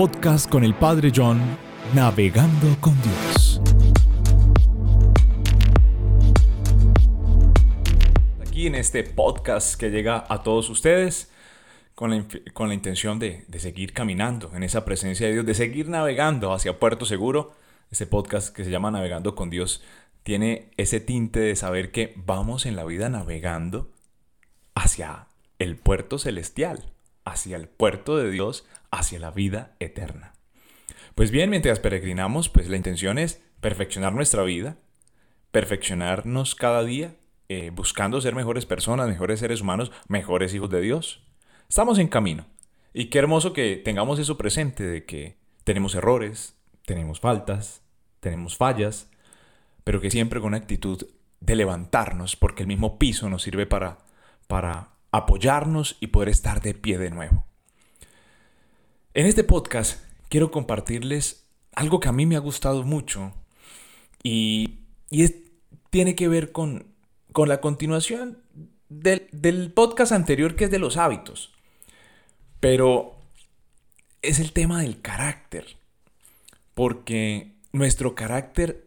podcast con el Padre John, Navegando con Dios. Aquí en este podcast que llega a todos ustedes con la, intención de, de seguir caminando en esa presencia de Dios, de seguir navegando hacia Puerto Seguro. Este podcast que se llama Navegando con Dios tiene ese tinte de saber que vamos en la vida navegando hacia el puerto celestial, hacia el puerto de Dios, hacia la vida eterna. Pues bien, mientras peregrinamos, pues la intención es perfeccionar nuestra vida, perfeccionarnos cada día, eh, buscando ser mejores personas, mejores seres humanos, mejores hijos de Dios. Estamos en camino. Y qué hermoso que tengamos eso presente, de que tenemos errores, tenemos faltas, tenemos fallas, pero que siempre con una actitud de levantarnos, porque el mismo piso nos sirve para, para apoyarnos y poder estar de pie de nuevo. En este podcast quiero compartirles algo que a mí me ha gustado mucho y, tiene que ver con, la continuación del, del podcast anterior que es de los hábitos. Pero es el tema del carácter. Porque nuestro carácter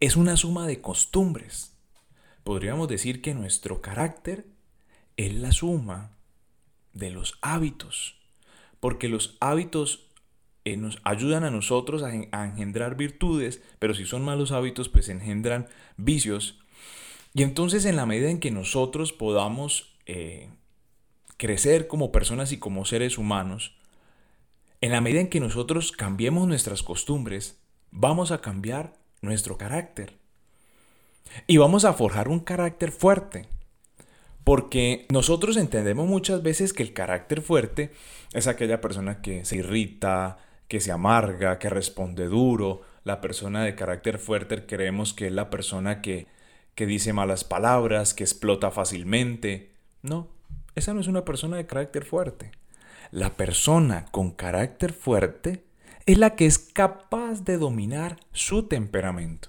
es una suma de costumbres. Podríamos decir que nuestro carácter es la suma de los hábitos, porque los hábitos eh, nos ayudan a nosotros a, engendrar virtudes, pero si son malos hábitos, pues engendran vicios. Y entonces en la medida en que nosotros podamos eh, crecer como personas y como seres humanos, en la medida en que nosotros cambiemos nuestras costumbres, vamos a cambiar nuestro carácter. Y vamos a forjar un carácter fuerte. Porque nosotros entendemos muchas veces que el carácter fuerte es aquella persona que se irrita, que se amarga, que responde duro. La persona de carácter fuerte creemos que es la persona que, que dice malas palabras, que explota fácilmente. No, esa no es una persona de carácter fuerte. La persona con carácter fuerte es la que es capaz de dominar su temperamento.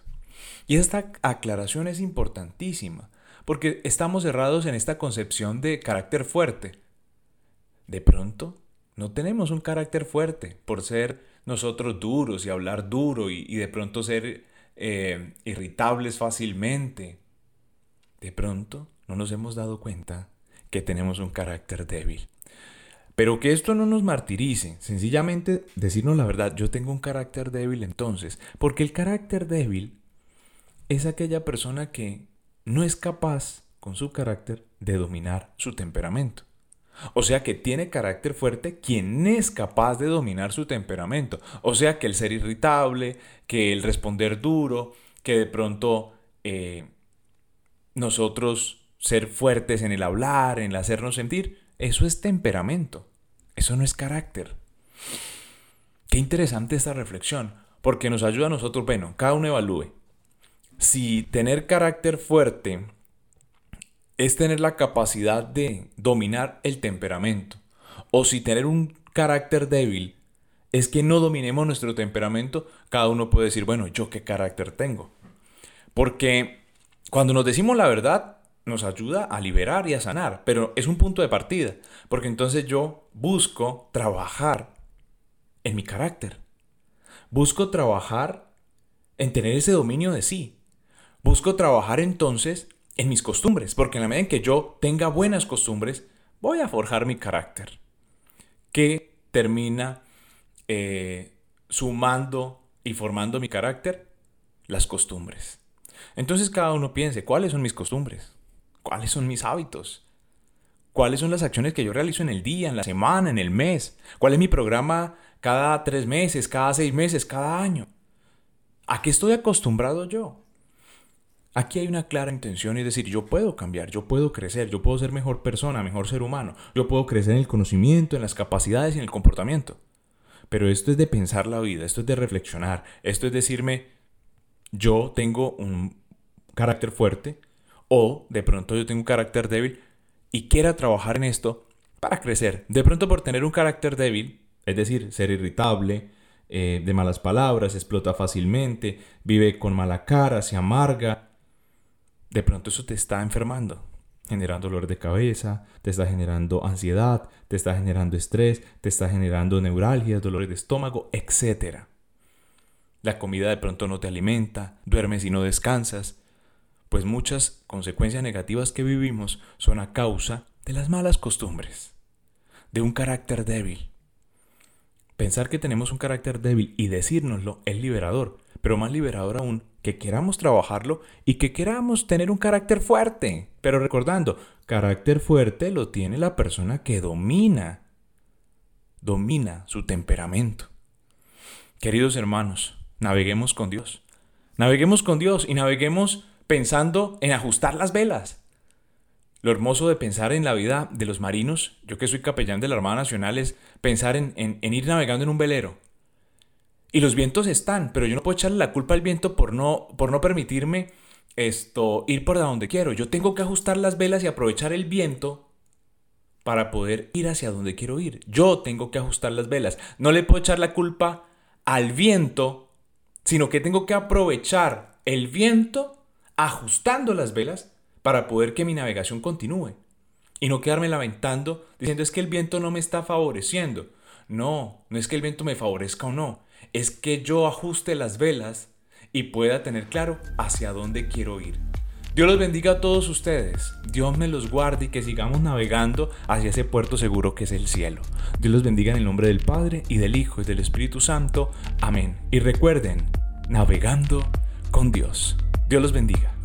Y esta aclaración es importantísima porque estamos cerrados en esta concepción de carácter fuerte. De pronto, no tenemos un carácter fuerte por ser nosotros duros y hablar duro y, de pronto ser eh, irritables fácilmente. De pronto, no nos hemos dado cuenta que tenemos un carácter débil. Pero que esto no nos martirice, sencillamente decirnos la verdad, yo tengo un carácter débil entonces, porque el carácter débil es aquella persona que no es capaz, con su carácter, de dominar su temperamento. O sea que tiene carácter fuerte quien es capaz de dominar su temperamento. O sea que el ser irritable, que el responder duro, que de pronto eh, nosotros ser fuertes en el hablar, en el hacernos sentir, eso es temperamento. Eso no es carácter. Qué interesante esta reflexión, porque nos ayuda a nosotros, bueno, cada uno evalúe si tener carácter fuerte es tener la capacidad de dominar el temperamento, o si tener un carácter débil es que no dominemos nuestro temperamento, cada uno puede decir, bueno, ¿yo qué carácter tengo? Porque cuando nos decimos la verdad, nos ayuda a liberar y a sanar, pero es un punto de partida, porque entonces yo busco trabajar en mi carácter, busco trabajar en tener ese dominio de sí, Busco trabajar entonces en mis costumbres, porque en la medida en que yo tenga buenas costumbres, voy a forjar mi carácter, que termina eh, sumando y formando mi carácter, las costumbres. Entonces cada uno piense, ¿cuáles son mis costumbres? ¿Cuáles son mis hábitos? ¿Cuáles son las acciones que yo realizo en el día, en la semana, en el mes? ¿Cuál es mi programa cada tres meses, cada seis meses, cada año? ¿A qué estoy acostumbrado yo? Aquí hay una clara intención y decir, yo puedo cambiar, yo puedo crecer, yo puedo ser mejor persona, mejor ser humano, yo puedo crecer en el conocimiento, en las capacidades y en el comportamiento. Pero esto es de pensar la vida, esto es de reflexionar, esto es decirme, yo tengo un carácter fuerte o de pronto yo tengo un carácter débil y quiera trabajar en esto para crecer. De pronto por tener un carácter débil, es decir, ser irritable, eh, de malas palabras, explota fácilmente, vive con mala cara, se amarga, de pronto eso te está enfermando. generando dolor de cabeza, te está generando ansiedad, te está generando estrés, te está generando neuralgias, dolores de estómago, etc. La comida de pronto no te alimenta, duermes y no descansas, pues muchas consecuencias negativas que vivimos son a causa de las malas costumbres, de un carácter débil. Pensar que tenemos un carácter débil y decírnoslo es liberador, pero más liberador aún que queramos trabajarlo y que queramos tener un carácter fuerte. Pero recordando, carácter fuerte lo tiene la persona que domina, domina su temperamento. Queridos hermanos, naveguemos con Dios. Naveguemos con Dios y naveguemos pensando en ajustar las velas. Lo hermoso de pensar en la vida de los marinos, yo que soy capellán de la Armada Nacional, es pensar en, ir navegando en un velero y los vientos están, pero yo no puedo echarle la culpa al viento por no, por no permitirme esto, ir por donde quiero. Yo tengo que ajustar las velas y aprovechar el viento para poder ir hacia donde quiero ir. Yo tengo que ajustar las velas. No le puedo echar la culpa al viento, sino que tengo que aprovechar el viento ajustando las velas para poder que mi navegación continúe. Y no quedarme lamentando diciendo es que el viento no me está favoreciendo. No, no es que el viento me favorezca o no, es que yo ajuste las velas y pueda tener claro hacia dónde quiero ir. Dios los bendiga a todos ustedes. Dios me los guarde y que sigamos navegando hacia ese puerto seguro que es el cielo. Dios los bendiga en el nombre del Padre y del Hijo y del Espíritu Santo. Amén. Y recuerden, navegando con Dios. Dios los bendiga.